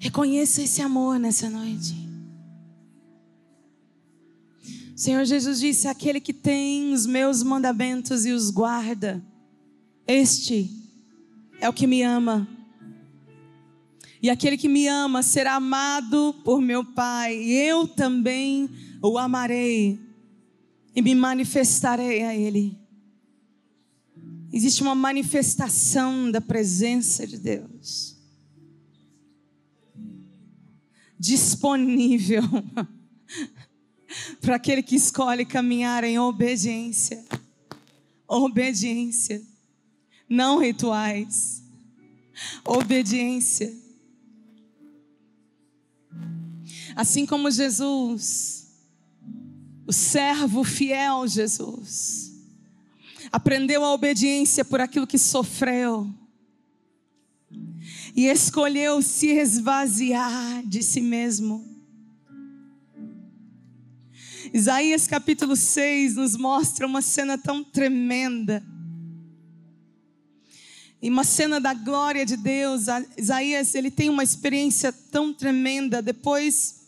Reconheça esse amor nessa noite. Senhor Jesus disse: aquele que tem os meus mandamentos e os guarda, este é o que me ama. E aquele que me ama será amado por meu Pai, e eu também o amarei e me manifestarei a Ele. Existe uma manifestação da presença de Deus disponível para aquele que escolhe caminhar em obediência. Obediência, não rituais. Obediência. Assim como Jesus, o servo fiel Jesus, aprendeu a obediência por aquilo que sofreu e escolheu se esvaziar de si mesmo. Isaías capítulo 6 nos mostra uma cena tão tremenda. E uma cena da glória de Deus. Isaías, ele tem uma experiência tão tremenda depois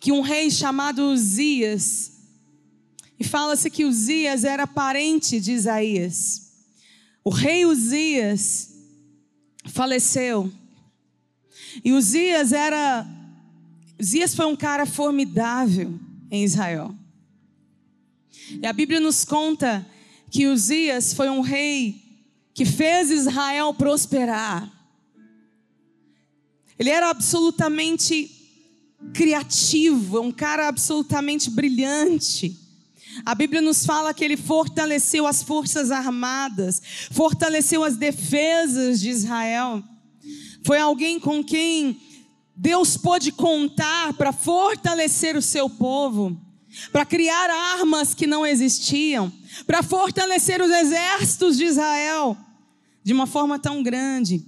que um rei chamado Uzias, e fala-se que Uzias era parente de Isaías. O rei Uzias faleceu. E Uzias era Uzias foi um cara formidável em Israel. E a Bíblia nos conta que Uzias foi um rei que fez Israel prosperar. Ele era absolutamente criativo, um cara absolutamente brilhante. A Bíblia nos fala que ele fortaleceu as forças armadas, fortaleceu as defesas de Israel. Foi alguém com quem Deus pôde contar para fortalecer o seu povo, para criar armas que não existiam, para fortalecer os exércitos de Israel de uma forma tão grande.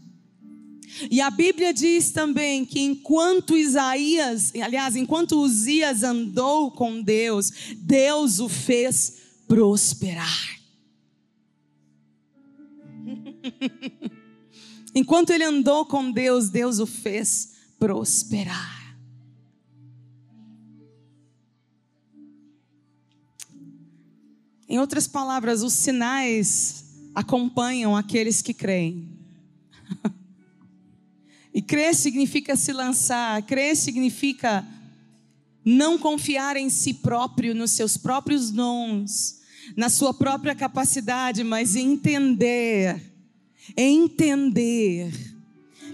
E a Bíblia diz também que enquanto Isaías, aliás, enquanto Uzias andou com Deus, Deus o fez prosperar. enquanto ele andou com Deus, Deus o fez prosperar. Em outras palavras, os sinais acompanham aqueles que creem. E crer significa se lançar, crer significa não confiar em si próprio, nos seus próprios dons, na sua própria capacidade, mas entender, entender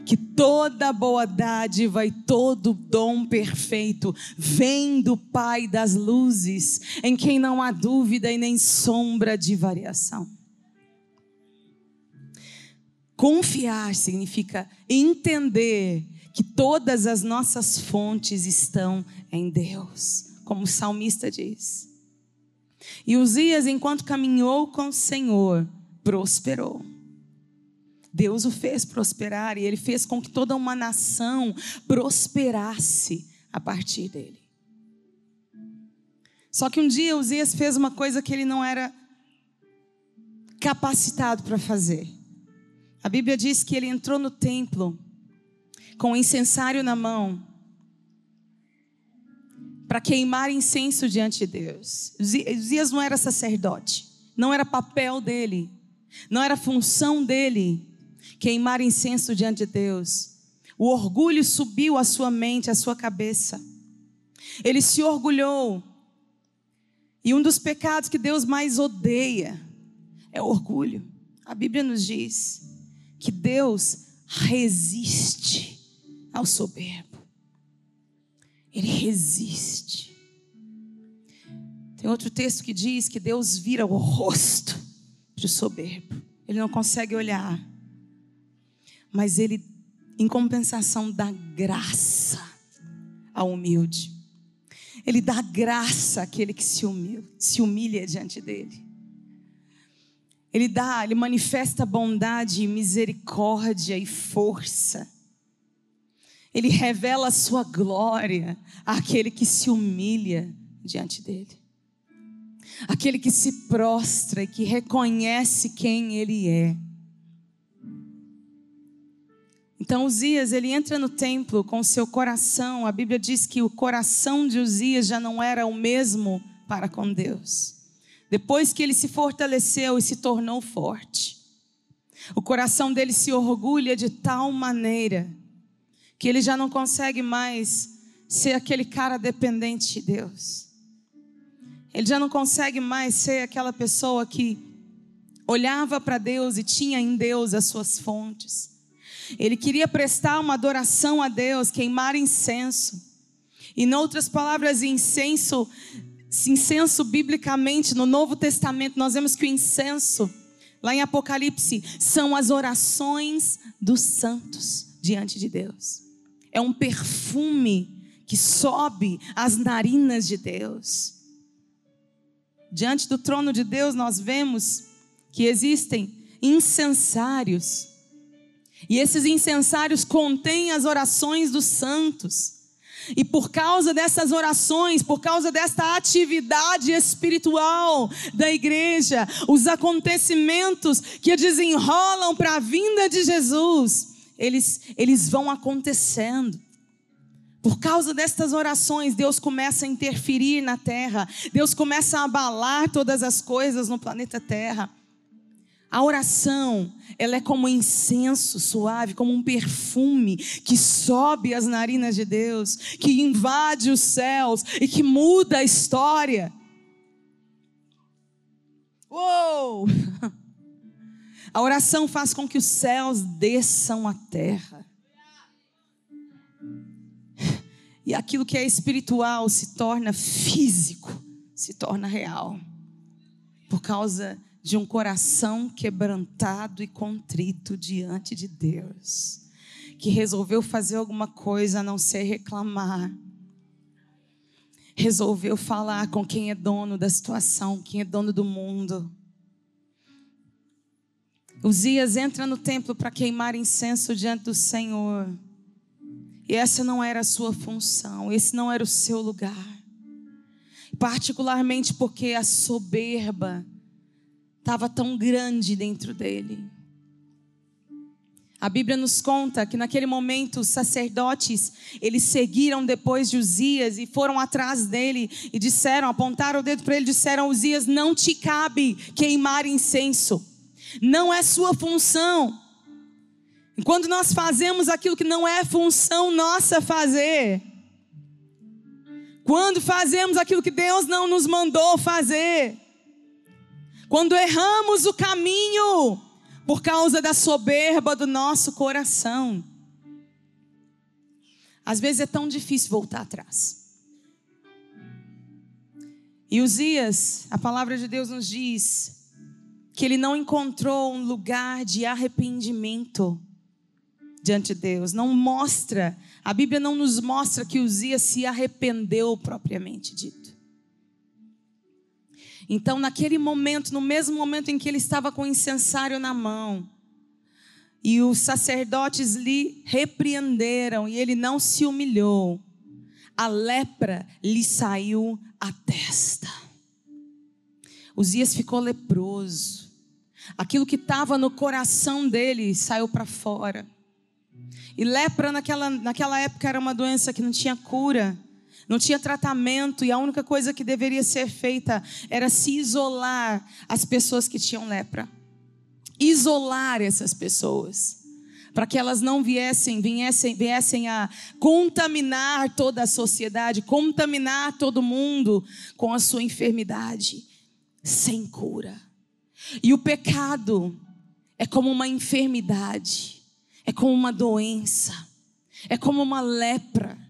que toda boa dádiva e todo dom perfeito vem do Pai das luzes, em quem não há dúvida e nem sombra de variação. Confiar significa entender que todas as nossas fontes estão em Deus, como o salmista diz. E Uzias, enquanto caminhou com o Senhor, prosperou. Deus o fez prosperar e ele fez com que toda uma nação prosperasse a partir dele. Só que um dia Uzias fez uma coisa que ele não era capacitado para fazer. A Bíblia diz que ele entrou no templo com o incensário na mão para queimar incenso diante de Deus. Uzias não era sacerdote, não era papel dele, não era função dele queimar incenso diante de Deus. O orgulho subiu à sua mente, à sua cabeça. Ele se orgulhou. E um dos pecados que Deus mais odeia é o orgulho. A Bíblia nos diz que Deus resiste ao soberbo. Ele resiste. Tem outro texto que diz que Deus vira o rosto para o soberbo. Ele não consegue olhar. Mas ele, em compensação, dá graça ao humilde. Ele dá graça àquele que se humilha, se humilha diante dele. Ele dá, ele manifesta bondade, misericórdia e força. Ele revela a sua glória àquele que se humilha diante dele. Aquele que se prostra e que reconhece quem ele é. Então Uzias, ele entra no templo com seu coração. A Bíblia diz que o coração de Uzias já não era o mesmo para com Deus. Depois que ele se fortaleceu e se tornou forte, o coração dele se orgulha de tal maneira que ele já não consegue mais ser aquele cara dependente de Deus. Ele já não consegue mais ser aquela pessoa que olhava para Deus e tinha em Deus as suas fontes. Ele queria prestar uma adoração a Deus, queimar incenso. Em outras palavras, incenso, incenso biblicamente, no Novo Testamento, nós vemos que o incenso, lá em Apocalipse, são as orações dos santos diante de Deus. É um perfume que sobe às narinas de Deus. Diante do trono de Deus, nós vemos que existem incensários e esses incensários contêm as orações dos santos. E por causa dessas orações, por causa desta atividade espiritual da igreja, os acontecimentos que desenrolam para a vinda de Jesus, eles, eles vão acontecendo. Por causa destas orações, Deus começa a interferir na terra, Deus começa a abalar todas as coisas no planeta Terra. A oração, ela é como um incenso suave, como um perfume que sobe as narinas de Deus, que invade os céus e que muda a história. Uou! A oração faz com que os céus desçam à terra. E aquilo que é espiritual se torna físico, se torna real. Por causa de um coração quebrantado e contrito diante de Deus, que resolveu fazer alguma coisa a não ser reclamar, resolveu falar com quem é dono da situação, quem é dono do mundo. Uzias entra no templo para queimar incenso diante do Senhor. E essa não era a sua função, esse não era o seu lugar. Particularmente porque a soberba estava tão grande dentro dele. A Bíblia nos conta que naquele momento os sacerdotes, eles seguiram depois de Uzias e foram atrás dele e disseram, apontaram o dedo para ele disseram: Uzias, não te cabe queimar incenso, não é sua função. Quando nós fazemos aquilo que não é função nossa fazer, quando fazemos aquilo que Deus não nos mandou fazer, quando erramos o caminho por causa da soberba do nosso coração. Às vezes é tão difícil voltar atrás. E Uzias, a palavra de Deus nos diz que ele não encontrou um lugar de arrependimento diante de Deus. Não mostra, a Bíblia não nos mostra que Uzias se arrependeu propriamente dito. Então, naquele momento, no mesmo momento em que ele estava com o incensário na mão, e os sacerdotes lhe repreenderam e ele não se humilhou, a lepra lhe saiu à testa. Uzias ficou leproso. Aquilo que estava no coração dele saiu para fora. E lepra naquela, naquela época era uma doença que não tinha cura não tinha tratamento e a única coisa que deveria ser feita era se isolar as pessoas que tinham lepra. Isolar essas pessoas para que elas não viessem, viessem, viessem a contaminar toda a sociedade, contaminar todo mundo com a sua enfermidade sem cura. E o pecado é como uma enfermidade, é como uma doença, é como uma lepra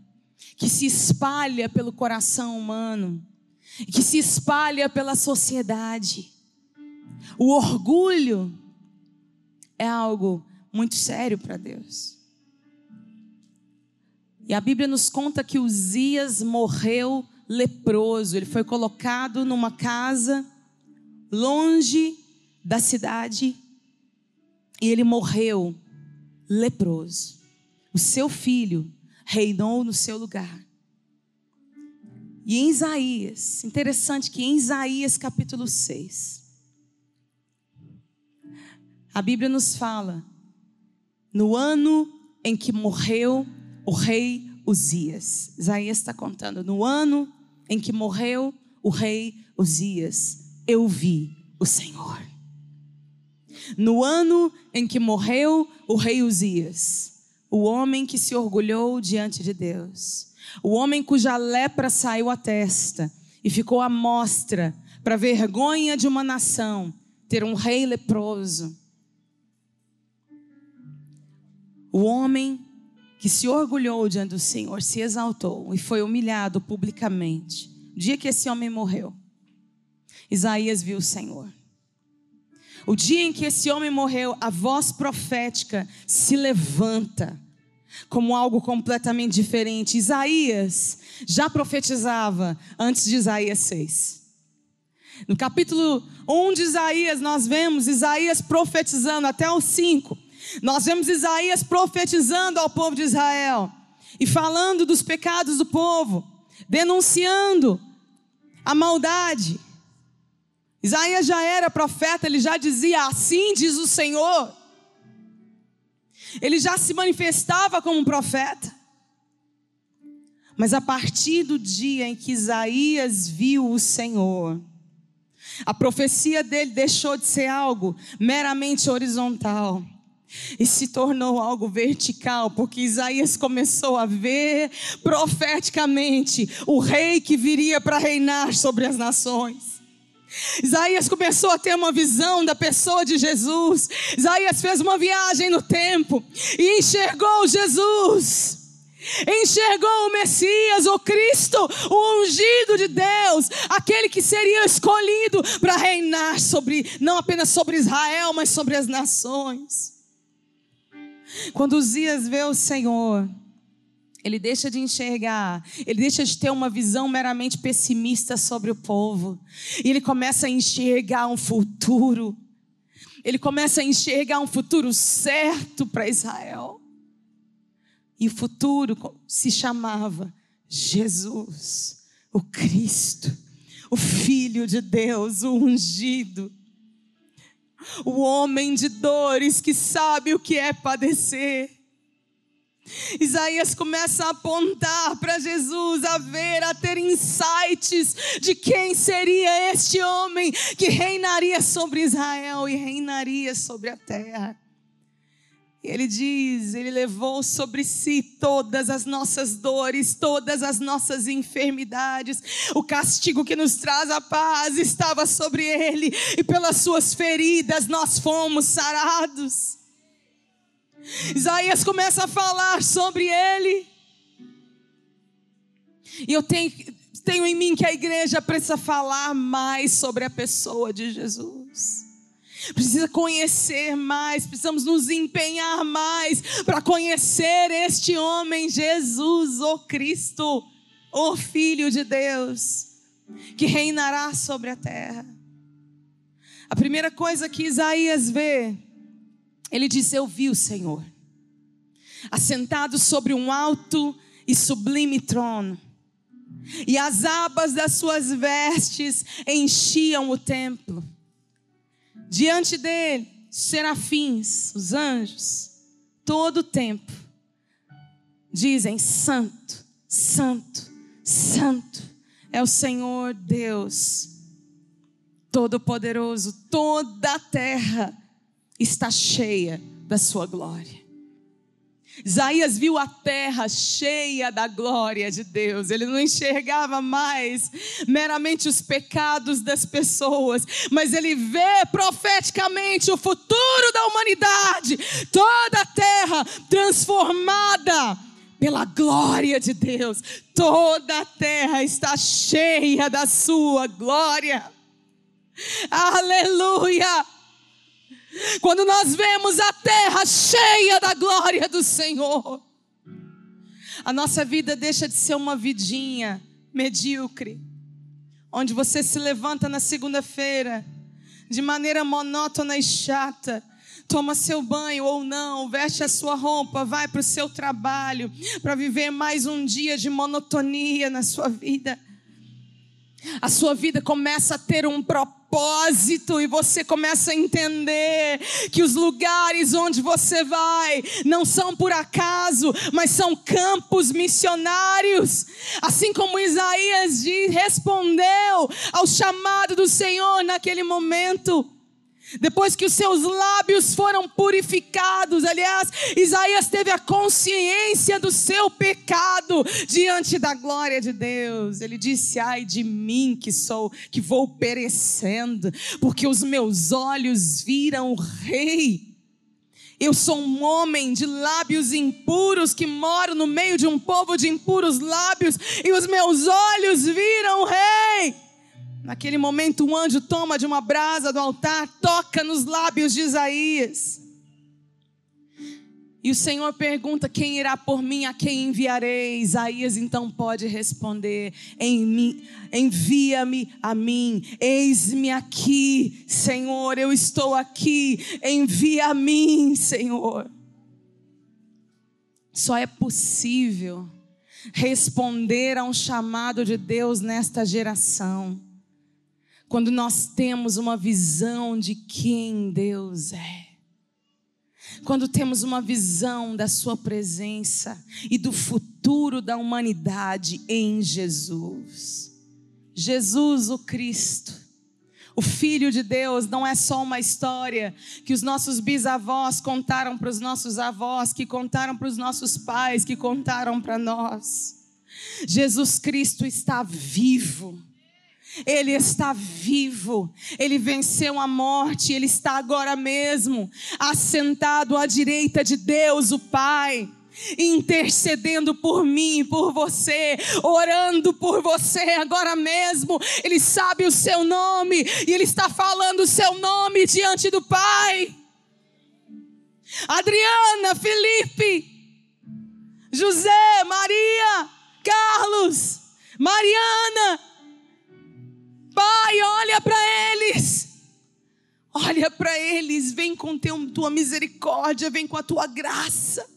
que se espalha pelo coração humano, que se espalha pela sociedade. O orgulho é algo muito sério para Deus. E a Bíblia nos conta que Uzias morreu leproso, ele foi colocado numa casa longe da cidade e ele morreu leproso. O seu filho reinou no seu lugar. E em Isaías, interessante que em Isaías capítulo 6, a Bíblia nos fala, no ano em que morreu o rei Uzias. Isaías está contando, no ano em que morreu o rei Uzias, eu vi o Senhor. No ano em que morreu o rei Uzias, o homem que se orgulhou diante de Deus, o homem cuja lepra saiu à testa e ficou à mostra para vergonha de uma nação ter um rei leproso. O homem que se orgulhou diante do Senhor, se exaltou e foi humilhado publicamente. O dia que esse homem morreu, Isaías viu o Senhor. O dia em que esse homem morreu, a voz profética se levanta como algo completamente diferente. Isaías já profetizava antes de Isaías 6. No capítulo 1 de Isaías, nós vemos Isaías profetizando até o 5. Nós vemos Isaías profetizando ao povo de Israel e falando dos pecados do povo, denunciando a maldade. Isaías já era profeta, ele já dizia: Assim diz o Senhor. Ele já se manifestava como um profeta. Mas a partir do dia em que Isaías viu o Senhor, a profecia dele deixou de ser algo meramente horizontal e se tornou algo vertical, porque Isaías começou a ver profeticamente o rei que viria para reinar sobre as nações. Isaías começou a ter uma visão da pessoa de Jesus. Isaías fez uma viagem no tempo e enxergou Jesus. Enxergou o Messias, o Cristo, o ungido de Deus, aquele que seria escolhido para reinar sobre, não apenas sobre Israel, mas sobre as nações. Quando Uzias vê o Senhor, ele deixa de enxergar, ele deixa de ter uma visão meramente pessimista sobre o povo, e ele começa a enxergar um futuro. Ele começa a enxergar um futuro certo para Israel. E o futuro se chamava Jesus, o Cristo, o Filho de Deus, o ungido, o homem de dores que sabe o que é padecer Isaías começa a apontar para Jesus, a ver, a ter insights de quem seria este homem que reinaria sobre Israel e reinaria sobre a terra. E ele diz: Ele levou sobre si todas as nossas dores, todas as nossas enfermidades. O castigo que nos traz a paz estava sobre ele, e pelas suas feridas nós fomos sarados. Isaías começa a falar sobre ele. E eu tenho, tenho em mim que a igreja precisa falar mais sobre a pessoa de Jesus. Precisa conhecer mais, precisamos nos empenhar mais para conhecer este homem, Jesus, o Cristo, o Filho de Deus, que reinará sobre a terra. A primeira coisa que Isaías vê ele diz: Eu vi o Senhor, assentado sobre um alto e sublime trono, e as abas das suas vestes enchiam o templo. Diante dele, serafins, os anjos, todo o tempo, dizem: Santo, Santo, Santo é o Senhor Deus Todo-Poderoso, toda a terra está cheia da sua glória. Isaías viu a terra cheia da glória de Deus. Ele não enxergava mais meramente os pecados das pessoas, mas ele vê profeticamente o futuro da humanidade, toda a terra transformada pela glória de Deus. Toda a terra está cheia da sua glória. Aleluia! Quando nós vemos a terra cheia da glória do Senhor, a nossa vida deixa de ser uma vidinha medíocre, onde você se levanta na segunda-feira de maneira monótona e chata, toma seu banho ou não, veste a sua roupa, vai para o seu trabalho, para viver mais um dia de monotonia na sua vida. A sua vida começa a ter um propósito propósito e você começa a entender que os lugares onde você vai não são por acaso, mas são campos missionários. Assim como Isaías respondeu ao chamado do Senhor naquele momento. Depois que os seus lábios foram purificados, aliás, Isaías teve a consciência do seu pecado diante da glória de Deus. Ele disse: "Ai de mim que sou que vou perecendo, porque os meus olhos viram o rei. Eu sou um homem de lábios impuros que moro no meio de um povo de impuros lábios, e os meus olhos viram o rei." Naquele momento, um anjo toma de uma brasa do altar, toca nos lábios de Isaías. E o Senhor pergunta: Quem irá por mim? A quem enviarei? Isaías então pode responder: Envia-me a mim, eis-me aqui, Senhor, eu estou aqui, envia a mim, Senhor. Só é possível responder a um chamado de Deus nesta geração quando nós temos uma visão de quem Deus é. Quando temos uma visão da Sua presença e do futuro da humanidade em Jesus. Jesus, o Cristo, o Filho de Deus, não é só uma história que os nossos bisavós contaram para os nossos avós, que contaram para os nossos pais, que contaram para nós. Jesus Cristo está vivo ele está vivo, ele venceu a morte, ele está agora mesmo assentado à direita de Deus, o Pai intercedendo por mim, por você, orando por você agora mesmo. Ele sabe o seu nome e ele está falando o seu nome diante do Pai. Adriana, Felipe, José, Maria, Carlos, Mariana, Pai, olha para eles. Olha para eles, vem com teu, tua misericórdia, vem com a tua graça.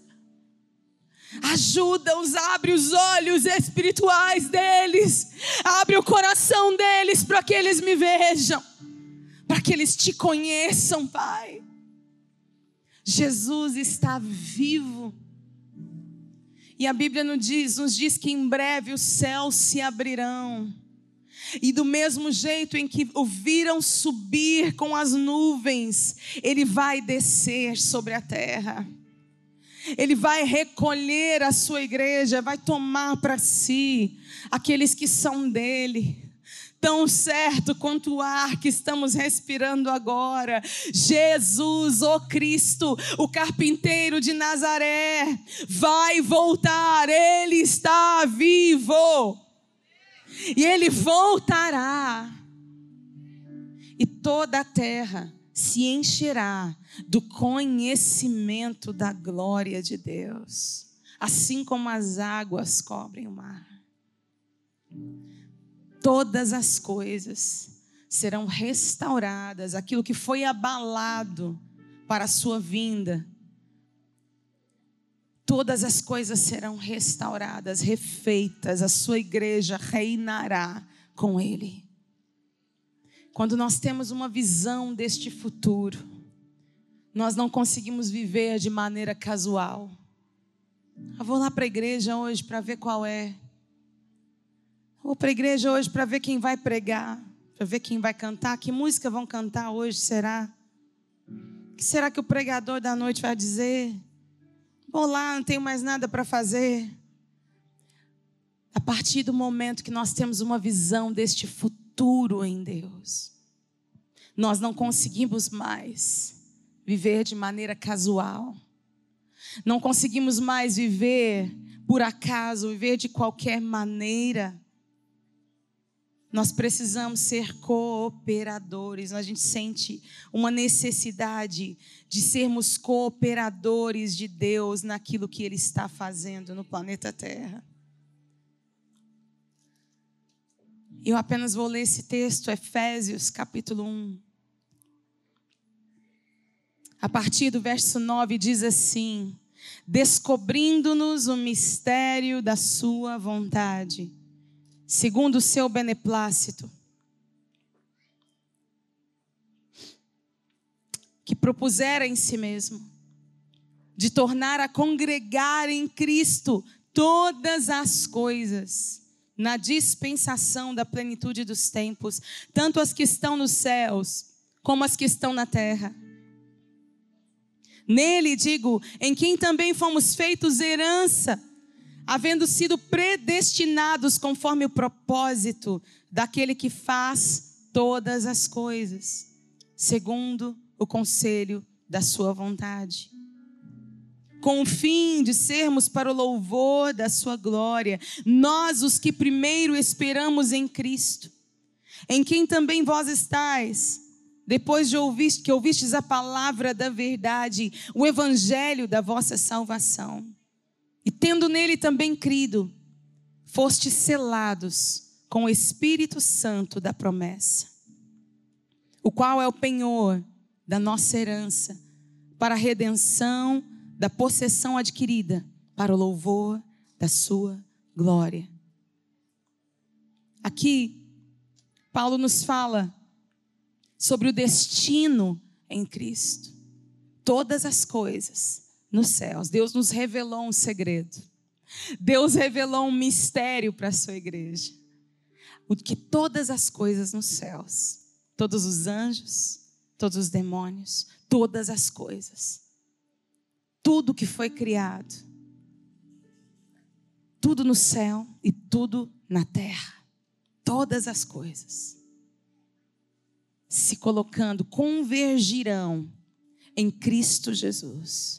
Ajuda-os, abre os olhos espirituais deles, abre o coração deles para que eles me vejam, para que eles te conheçam, Pai. Jesus está vivo. E a Bíblia nos diz, nos diz que em breve os céus se abrirão e do mesmo jeito em que o viram subir com as nuvens, ele vai descer sobre a terra. Ele vai recolher a sua igreja, vai tomar para si aqueles que são dele tão certo quanto o ar que estamos respirando agora. Jesus, o Cristo, o carpinteiro de Nazaré, vai voltar, ele está vivo e ele voltará, e toda a terra se encherá do conhecimento da glória de Deus, assim como as águas cobrem o mar. Todas as coisas serão restauradas, aquilo que foi abalado para a sua vinda todas as coisas serão restauradas, refeitas, a sua igreja reinará com Ele. Quando nós temos uma visão deste futuro, nós não conseguimos viver de maneira casual. Eu vou lá para a igreja hoje para ver qual é. Eu vou para a igreja hoje para ver quem vai pregar, para ver quem vai cantar, que música vão cantar hoje, será? O que será que o pregador da noite vai dizer? Vou lá, não tenho mais nada para fazer. A partir do momento que nós temos uma visão deste futuro em Deus, nós não conseguimos mais viver de maneira casual. Não conseguimos mais viver por acaso, viver de qualquer maneira. Nós precisamos ser cooperadores. A gente sente uma necessidade de sermos cooperadores de Deus naquilo que Ele está fazendo no planeta Terra. Eu apenas vou ler esse texto, Efésios capítulo 1. A partir do verso 9 diz assim: Descobrindo-nos o mistério da Sua vontade segundo o seu beneplácito, que propusera em si mesmo de tornar a congregar em Cristo todas as coisas na dispensação da plenitude dos tempos, tanto as que estão nos céus como as que estão na terra. Nele, digo, em quem também fomos feitos herança, havendo sido predestinados conforme o propósito daquele que faz todas as coisas, segundo o conselho da sua vontade. Com o fim de sermos para o louvor da sua glória, nós os que primeiro esperamos em Cristo, em quem também vós estáis, depois de ouvir, que ouvistes a palavra da verdade, o evangelho da vossa salvação, e tendo nele também crido, fostes selados com o Espírito Santo da promessa, o qual é o penhor da nossa herança, para a redenção da possessão adquirida, para o louvor da sua glória. Aqui, Paulo nos fala sobre o destino em Cristo. Todas as coisas nos céus. Deus nos revelou um segredo. Deus revelou um mistério para a sua igreja. O que todas as coisas nos céus, todos os anjos, todos os demônios, todas as coisas, tudo que foi criado, tudo no céu e tudo na terra, todas as coisas, se colocando, convergirão em Cristo Jesus.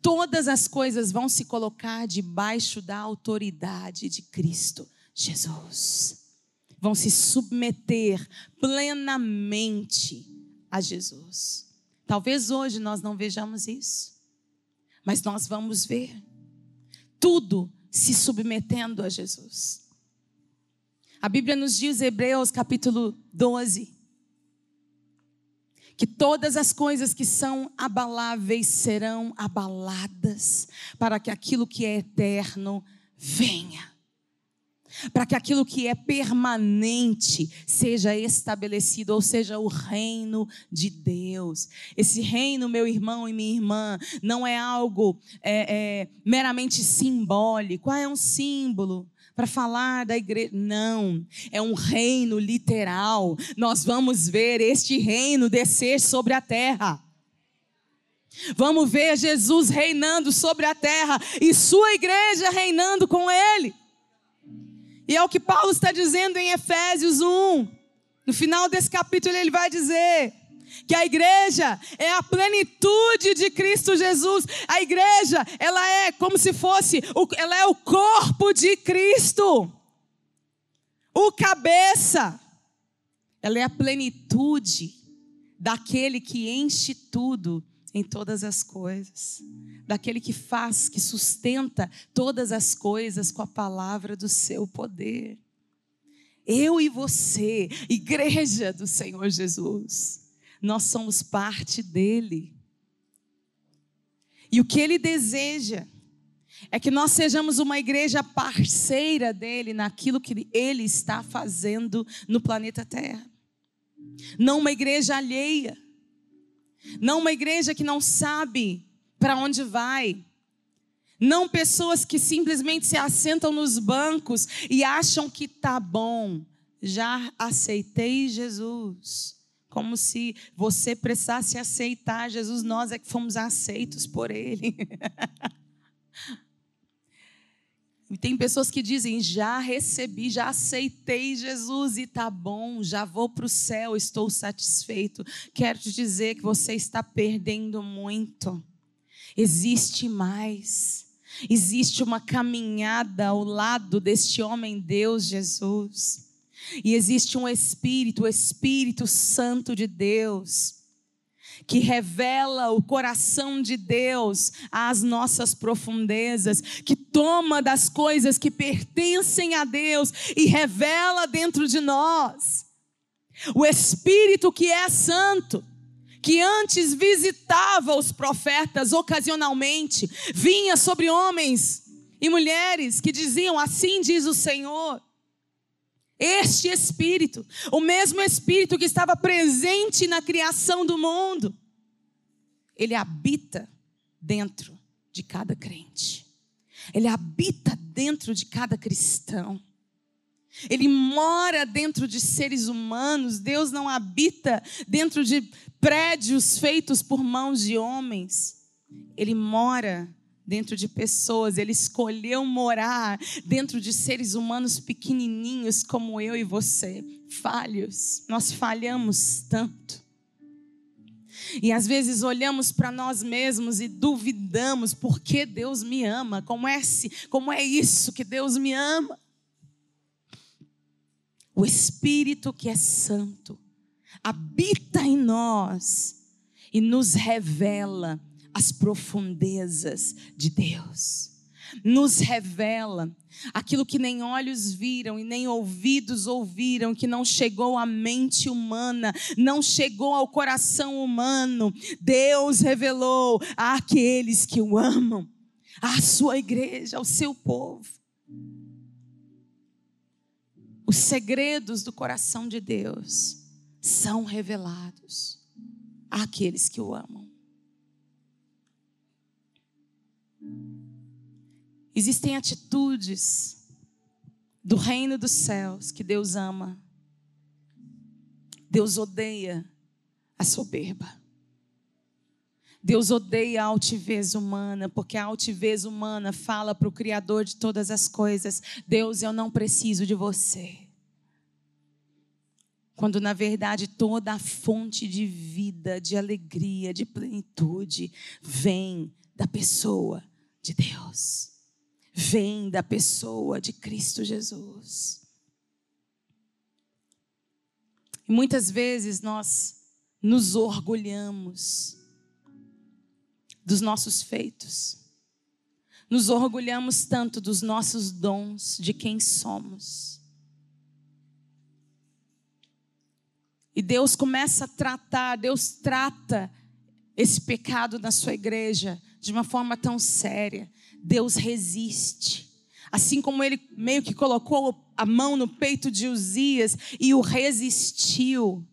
Todas as coisas vão se colocar debaixo da autoridade de Cristo Jesus. Vão se submeter plenamente a Jesus. Talvez hoje nós não vejamos isso, mas nós vamos ver tudo se submetendo a Jesus. A Bíblia nos diz, Hebreus capítulo 12, que todas as coisas que são abaláveis serão abaladas, para que aquilo que é eterno venha para que aquilo que é permanente seja estabelecido, ou seja, o reino de Deus. Esse reino, meu irmão e minha irmã, não é algo é, é, meramente simbólico. Ah, é um símbolo para falar da igreja. Não, é um reino literal. Nós vamos ver este reino descer sobre a terra. Vamos ver Jesus reinando sobre a terra e sua igreja reinando com ele. E é o que Paulo está dizendo em Efésios 1. No final desse capítulo, ele vai dizer que a igreja é a plenitude de Cristo Jesus. A igreja, ela é como se fosse, ela é o corpo de Cristo. O cabeça. Ela é a plenitude daquele que enche tudo em todas as coisas, daquele que faz, que sustenta todas as coisas com a palavra do seu poder. Eu e você, igreja do Senhor Jesus, nós somos parte dele. E o que ele deseja é que nós sejamos uma igreja parceira dele naquilo que ele está fazendo no planeta Terra. Não uma igreja alheia não uma igreja que não sabe para onde vai. Não pessoas que simplesmente se assentam nos bancos e acham que tá bom. Já aceitei Jesus. Como se você precisasse aceitar Jesus, nós é que fomos aceitos por Ele. E tem pessoas que dizem: já recebi, já aceitei Jesus e tá bom, já vou para o céu, estou satisfeito. Quero te dizer que você está perdendo muito. Existe mais. Existe uma caminhada ao lado deste homem Deus Jesus. E existe um Espírito, o Espírito Santo de Deus que revela o coração de Deus às nossas profundezas, que toma das coisas que pertencem a Deus e revela dentro de nós. O Espírito que é santo, que antes visitava os profetas ocasionalmente, vinha sobre homens e mulheres que diziam: Assim diz o Senhor. Este Espírito, o mesmo Espírito que estava presente na criação do mundo, ele habita dentro de cada crente. Ele habita dentro de cada cristão. Ele mora dentro de seres humanos. Deus não habita dentro de prédios feitos por mãos de homens. Ele mora dentro de pessoas. Ele escolheu morar dentro de seres humanos pequenininhos como eu e você, falhos. Nós falhamos tanto. E às vezes olhamos para nós mesmos e duvidamos por que Deus me ama. Como é, como é isso que Deus me ama? O Espírito que é santo habita em nós e nos revela as profundezas de Deus. Nos revela aquilo que nem olhos viram e nem ouvidos ouviram, que não chegou à mente humana, não chegou ao coração humano. Deus revelou àqueles que o amam, à sua igreja, ao seu povo. Os segredos do coração de Deus são revelados àqueles que o amam. Existem atitudes do reino dos céus que Deus ama. Deus odeia a soberba. Deus odeia a altivez humana, porque a altivez humana fala para o Criador de todas as coisas: Deus, eu não preciso de você. Quando na verdade toda a fonte de vida, de alegria, de plenitude vem da pessoa de Deus, vem da pessoa de Cristo Jesus. E muitas vezes nós nos orgulhamos dos nossos feitos, nos orgulhamos tanto dos nossos dons, de quem somos. E Deus começa a tratar, Deus trata esse pecado na sua igreja de uma forma tão séria. Deus resiste. Assim como ele meio que colocou a mão no peito de Uzias e o resistiu.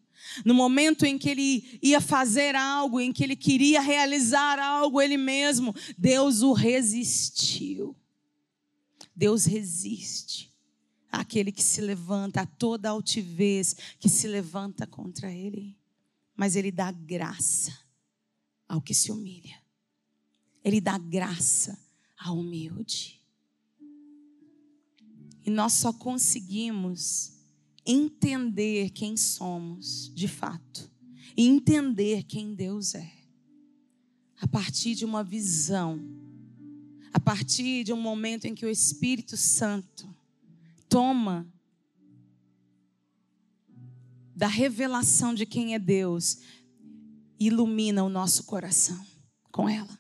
No momento em que ele ia fazer algo, em que ele queria realizar algo ele mesmo, Deus o resistiu. Deus resiste aquele que se levanta, a toda altivez que se levanta contra ele. Mas ele dá graça ao que se humilha. Ele dá graça ao humilde. E nós só conseguimos entender quem somos, de fato, e entender quem Deus é, a partir de uma visão, a partir de um momento em que o Espírito Santo toma da revelação de quem é Deus, ilumina o nosso coração com ela.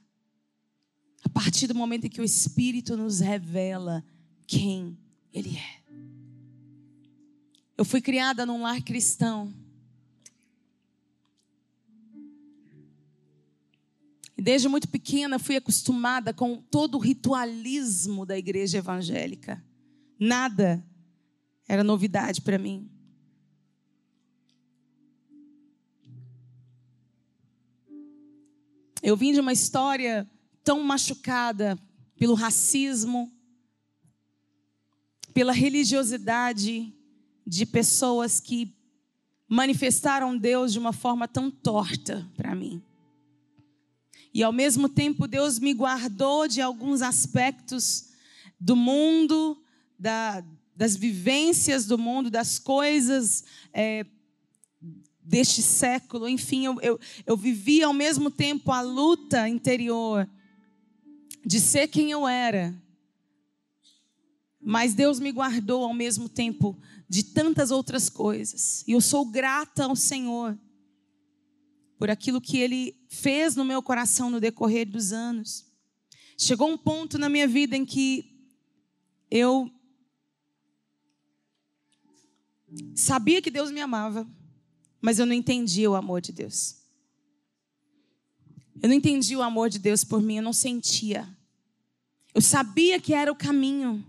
A partir do momento em que o Espírito nos revela quem Ele é. Eu fui criada num lar cristão. E desde muito pequena fui acostumada com todo o ritualismo da igreja evangélica. Nada era novidade para mim. Eu vim de uma história tão machucada pelo racismo, pela religiosidade de pessoas que manifestaram Deus de uma forma tão torta para mim. E ao mesmo tempo, Deus me guardou de alguns aspectos do mundo, da, das vivências do mundo, das coisas é, deste século. Enfim, eu, eu, eu vivi ao mesmo tempo a luta interior de ser quem eu era. Mas Deus me guardou ao mesmo tempo de tantas outras coisas. E eu sou grata ao Senhor por aquilo que Ele fez no meu coração no decorrer dos anos. Chegou um ponto na minha vida em que eu Sabia que Deus me amava, mas eu não entendia o amor de Deus. Eu não entendia o amor de Deus por mim, eu não sentia. Eu sabia que era o caminho,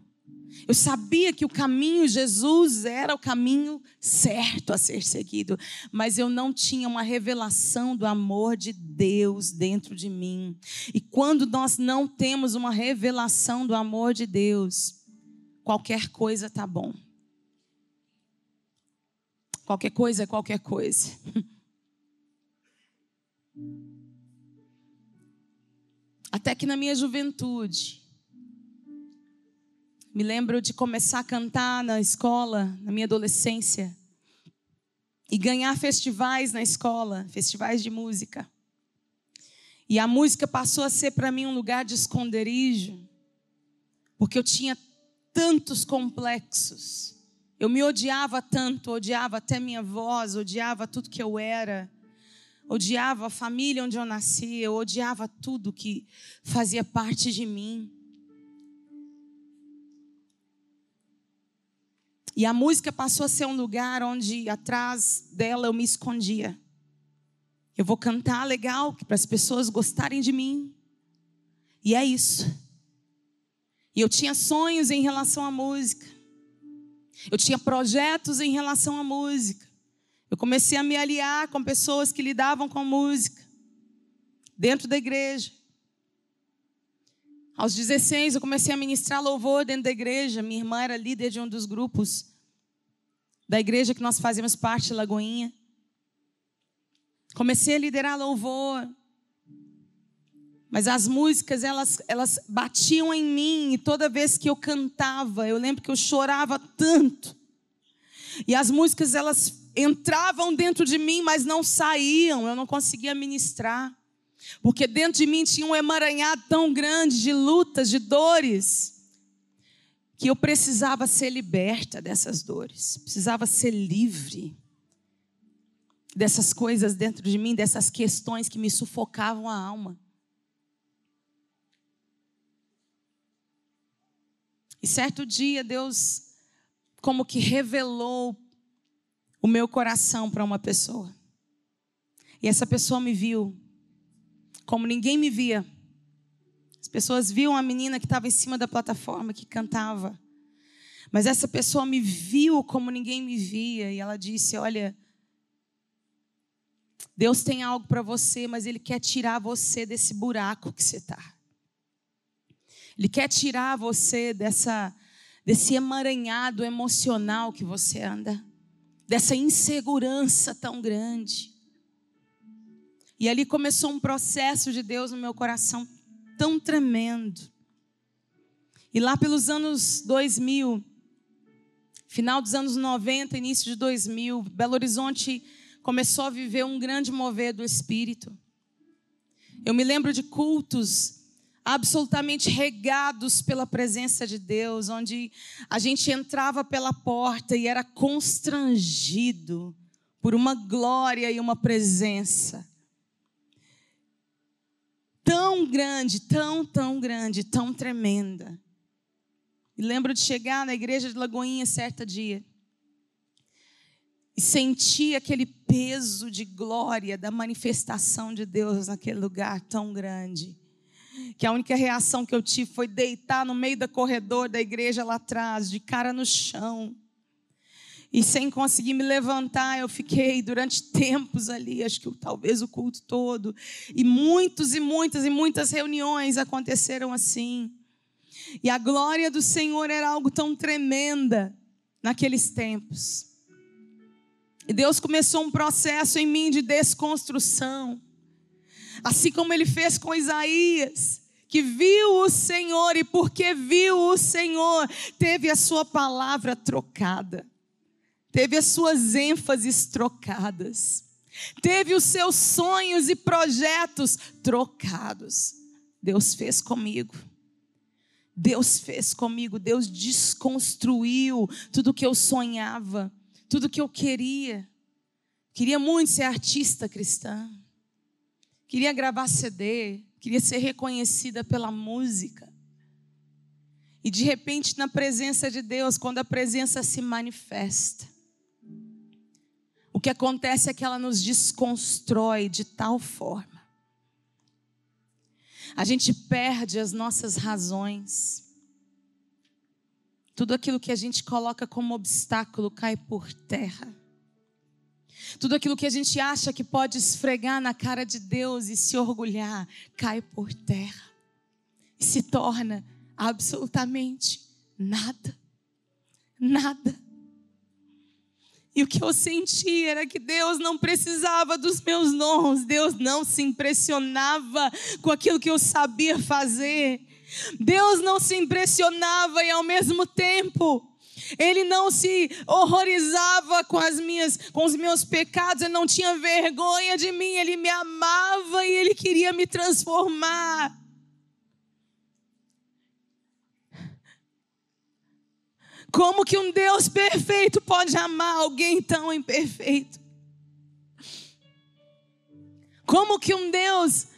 Eu sabia que o caminho Jesus era o caminho certo a ser seguido, mas eu não tinha uma revelação do amor de Deus dentro de mim. E quando nós não temos uma revelação do amor de Deus, qualquer coisa tá bom. Qualquer coisa é qualquer coisa. Até que na minha juventude, me lembro de começar a cantar na escola, na minha adolescência, e ganhar festivais na escola, festivais de música. E a música passou a ser para mim um lugar de esconderijo, porque eu tinha tantos complexos. Eu me odiava tanto, odiava até minha voz, odiava tudo que eu era, odiava a família onde eu nasci, eu odiava tudo que fazia parte de mim. E a música passou a ser um lugar onde atrás dela eu me escondia. Eu vou cantar legal para as pessoas gostarem de mim. E é isso. E eu tinha sonhos em relação à música. Eu tinha projetos em relação à música. Eu comecei a me aliar com pessoas que lidavam com música dentro da igreja. Aos 16, eu comecei a ministrar louvor dentro da igreja. Minha irmã era líder de um dos grupos da igreja que nós fazemos parte, Lagoinha. Comecei a liderar louvor. Mas as músicas, elas, elas batiam em mim, e toda vez que eu cantava, eu lembro que eu chorava tanto. E as músicas, elas entravam dentro de mim, mas não saíam, eu não conseguia ministrar. Porque dentro de mim tinha um emaranhado tão grande de lutas, de dores, que eu precisava ser liberta dessas dores, precisava ser livre dessas coisas dentro de mim, dessas questões que me sufocavam a alma. E certo dia Deus como que revelou o meu coração para uma pessoa. E essa pessoa me viu como ninguém me via. As pessoas viam a menina que estava em cima da plataforma, que cantava. Mas essa pessoa me viu como ninguém me via. E ela disse: Olha, Deus tem algo para você, mas Ele quer tirar você desse buraco que você está. Ele quer tirar você dessa, desse emaranhado emocional que você anda, dessa insegurança tão grande. E ali começou um processo de Deus no meu coração tão tremendo. E lá pelos anos 2000, final dos anos 90, início de 2000, Belo Horizonte começou a viver um grande mover do Espírito. Eu me lembro de cultos absolutamente regados pela presença de Deus, onde a gente entrava pela porta e era constrangido por uma glória e uma presença tão grande, tão, tão grande, tão tremenda. E lembro de chegar na igreja de Lagoinha certa dia e sentir aquele peso de glória da manifestação de Deus naquele lugar tão grande. Que a única reação que eu tive foi deitar no meio do corredor da igreja lá atrás, de cara no chão e sem conseguir me levantar, eu fiquei durante tempos ali, acho que talvez o culto todo. E muitos e muitas e muitas reuniões aconteceram assim. E a glória do Senhor era algo tão tremenda naqueles tempos. E Deus começou um processo em mim de desconstrução. Assim como ele fez com Isaías, que viu o Senhor e porque viu o Senhor, teve a sua palavra trocada teve as suas ênfases trocadas, teve os seus sonhos e projetos trocados. Deus fez comigo. Deus fez comigo, Deus desconstruiu tudo que eu sonhava, tudo que eu queria. Queria muito ser artista cristã. Queria gravar CD, queria ser reconhecida pela música. E de repente, na presença de Deus, quando a presença se manifesta, o que acontece é que ela nos desconstrói de tal forma. A gente perde as nossas razões. tudo aquilo que a gente coloca como obstáculo cai por terra. Tudo aquilo que a gente acha que pode esfregar na cara de Deus e se orgulhar, cai por terra e se torna absolutamente nada. Nada. E o que eu senti era que Deus não precisava dos meus dons, Deus não se impressionava com aquilo que eu sabia fazer. Deus não se impressionava e ao mesmo tempo ele não se horrorizava com as minhas com os meus pecados, ele não tinha vergonha de mim, ele me amava e ele queria me transformar. Como que um Deus perfeito pode amar alguém tão imperfeito? Como que um Deus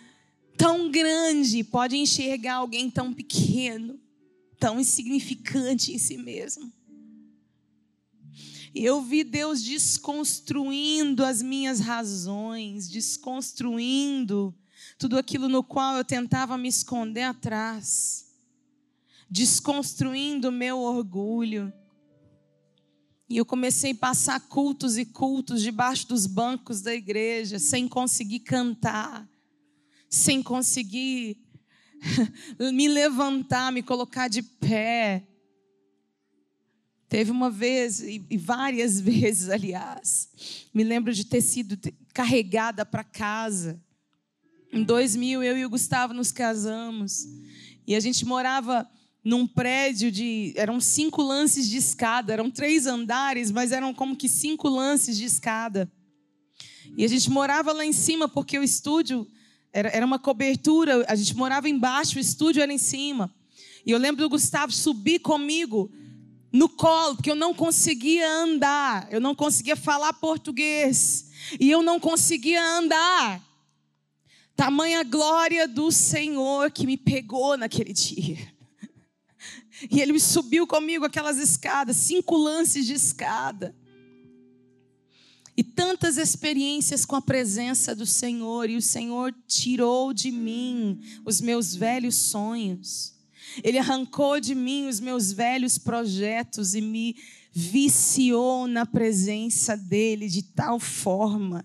tão grande pode enxergar alguém tão pequeno, tão insignificante em si mesmo? Eu vi Deus desconstruindo as minhas razões, desconstruindo tudo aquilo no qual eu tentava me esconder atrás desconstruindo o meu orgulho. E eu comecei a passar cultos e cultos debaixo dos bancos da igreja, sem conseguir cantar, sem conseguir me levantar, me colocar de pé. Teve uma vez, e várias vezes, aliás, me lembro de ter sido carregada para casa. Em 2000, eu e o Gustavo nos casamos. E a gente morava num prédio de. Eram cinco lances de escada, eram três andares, mas eram como que cinco lances de escada. E a gente morava lá em cima, porque o estúdio era, era uma cobertura, a gente morava embaixo, o estúdio era em cima. E eu lembro do Gustavo subir comigo no colo, porque eu não conseguia andar, eu não conseguia falar português, e eu não conseguia andar. Tamanha glória do Senhor que me pegou naquele dia. E ele subiu comigo aquelas escadas, cinco lances de escada. E tantas experiências com a presença do Senhor, e o Senhor tirou de mim os meus velhos sonhos. Ele arrancou de mim os meus velhos projetos e me viciou na presença dele de tal forma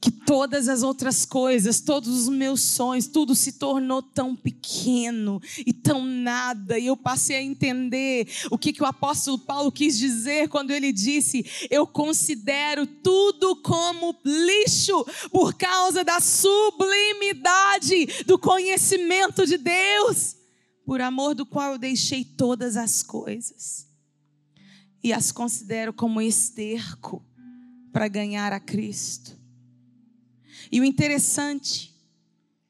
que todas as outras coisas, todos os meus sonhos, tudo se tornou tão pequeno e tão nada. E eu passei a entender o que, que o apóstolo Paulo quis dizer quando ele disse: Eu considero tudo como lixo por causa da sublimidade do conhecimento de Deus, por amor do qual eu deixei todas as coisas e as considero como esterco para ganhar a Cristo. E o interessante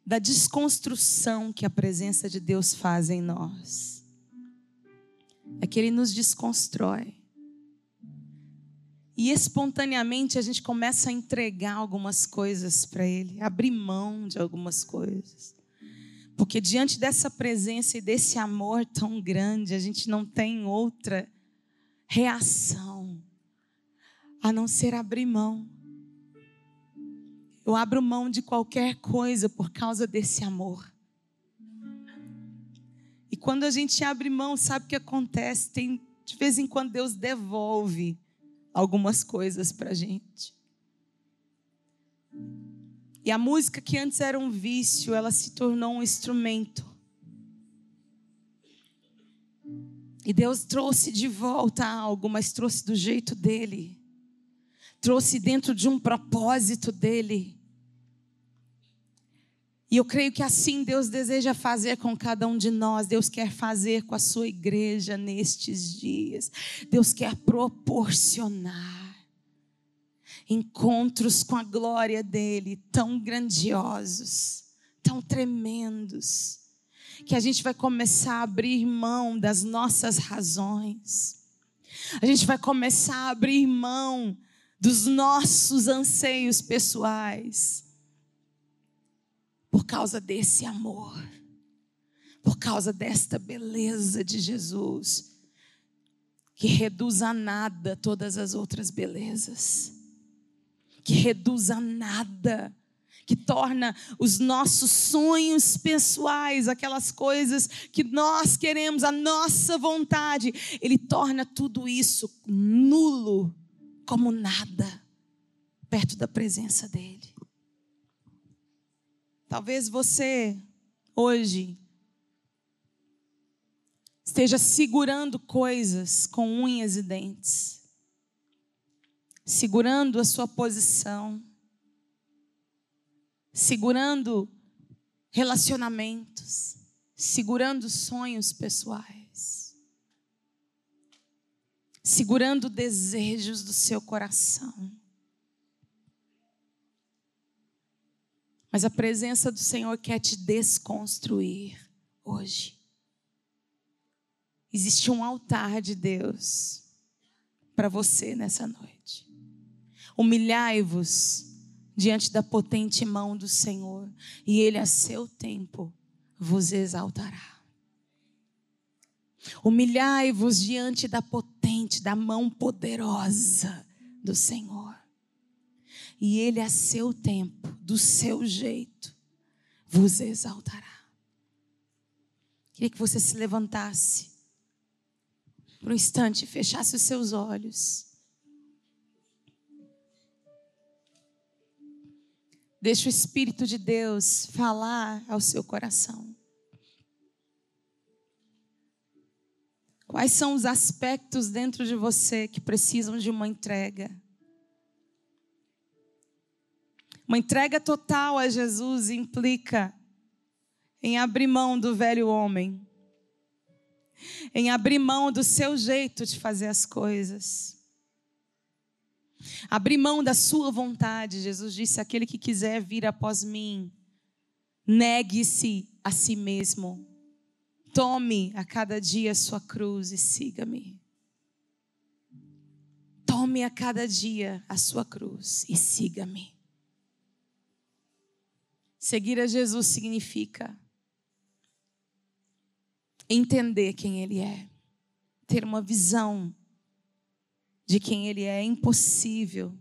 da desconstrução que a presença de Deus faz em nós é que Ele nos desconstrói. E espontaneamente a gente começa a entregar algumas coisas para Ele, abrir mão de algumas coisas. Porque diante dessa presença e desse amor tão grande, a gente não tem outra reação a não ser abrir mão. Eu abro mão de qualquer coisa por causa desse amor. E quando a gente abre mão, sabe o que acontece? Tem, de vez em quando Deus devolve algumas coisas para a gente. E a música que antes era um vício, ela se tornou um instrumento. E Deus trouxe de volta algo, mas trouxe do jeito dele. Trouxe dentro de um propósito dele. E eu creio que assim Deus deseja fazer com cada um de nós, Deus quer fazer com a sua igreja nestes dias. Deus quer proporcionar encontros com a glória dele tão grandiosos, tão tremendos, que a gente vai começar a abrir mão das nossas razões. A gente vai começar a abrir mão dos nossos anseios pessoais por causa desse amor, por causa desta beleza de Jesus, que reduz a nada todas as outras belezas, que reduz a nada, que torna os nossos sonhos pessoais, aquelas coisas que nós queremos, a nossa vontade, Ele torna tudo isso nulo, como nada, perto da presença dEle. Talvez você, hoje, esteja segurando coisas com unhas e dentes, segurando a sua posição, segurando relacionamentos, segurando sonhos pessoais, segurando desejos do seu coração. Mas a presença do Senhor quer te desconstruir hoje. Existe um altar de Deus para você nessa noite. Humilhai-vos diante da potente mão do Senhor, e Ele a seu tempo vos exaltará. Humilhai-vos diante da potente, da mão poderosa do Senhor e Ele a seu tempo, do seu jeito, vos exaltará. Queria que você se levantasse por um instante, fechasse os seus olhos. Deixe o Espírito de Deus falar ao seu coração. Quais são os aspectos dentro de você que precisam de uma entrega? Uma entrega total a Jesus implica em abrir mão do velho homem, em abrir mão do seu jeito de fazer as coisas. Abrir mão da sua vontade. Jesus disse: aquele que quiser vir após mim, negue-se a si mesmo. Tome a cada dia a sua cruz e siga-me. Tome a cada dia a sua cruz e siga-me. Seguir a Jesus significa entender quem Ele é, ter uma visão de quem Ele é. É impossível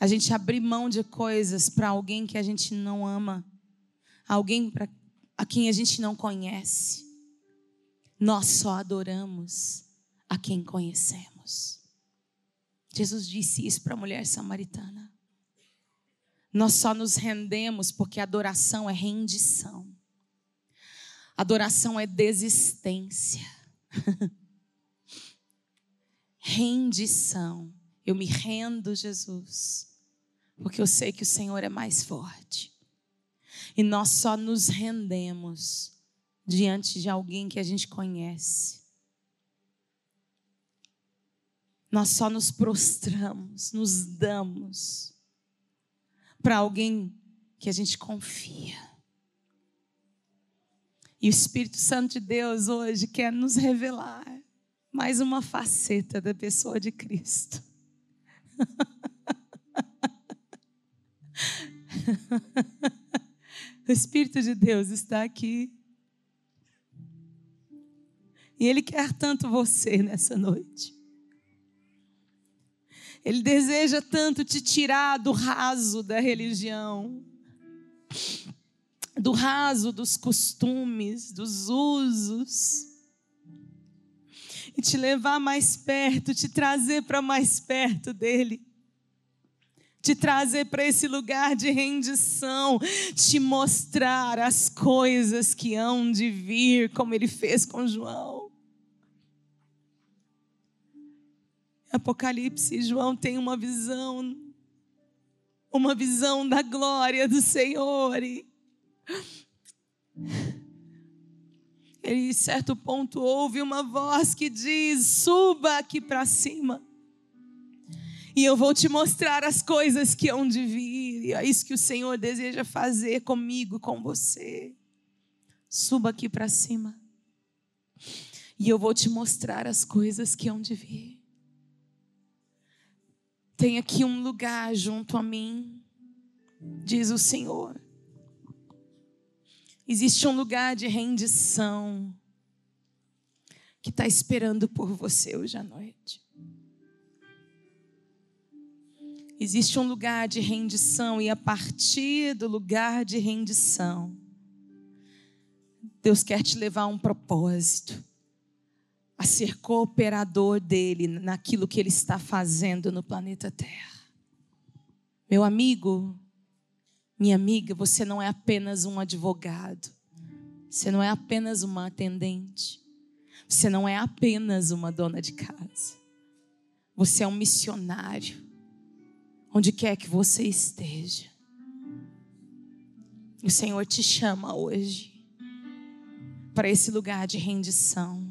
a gente abrir mão de coisas para alguém que a gente não ama, alguém pra, a quem a gente não conhece. Nós só adoramos a quem conhecemos. Jesus disse isso para a mulher samaritana. Nós só nos rendemos porque adoração é rendição. Adoração é desistência. rendição. Eu me rendo, Jesus, porque eu sei que o Senhor é mais forte. E nós só nos rendemos diante de alguém que a gente conhece. Nós só nos prostramos, nos damos para alguém que a gente confia. E o Espírito Santo de Deus hoje quer nos revelar mais uma faceta da pessoa de Cristo. o Espírito de Deus está aqui. E Ele quer tanto você nessa noite. Ele deseja tanto te tirar do raso da religião, do raso dos costumes, dos usos, e te levar mais perto, te trazer para mais perto dele te trazer para esse lugar de rendição, te mostrar as coisas que hão de vir, como ele fez com João. Apocalipse, João tem uma visão, uma visão da glória do Senhor. E em certo ponto, ouve uma voz que diz: Suba aqui para cima. E eu vou te mostrar as coisas que hão de vir. E é isso que o Senhor deseja fazer comigo, com você. Suba aqui para cima. E eu vou te mostrar as coisas que hão de vir. Tem aqui um lugar junto a mim, diz o Senhor. Existe um lugar de rendição que está esperando por você hoje à noite. Existe um lugar de rendição, e a partir do lugar de rendição, Deus quer te levar a um propósito, a ser cooperador dele naquilo que ele está fazendo no planeta Terra. Meu amigo, minha amiga, você não é apenas um advogado, você não é apenas uma atendente, você não é apenas uma dona de casa, você é um missionário, onde quer que você esteja. O Senhor te chama hoje para esse lugar de rendição.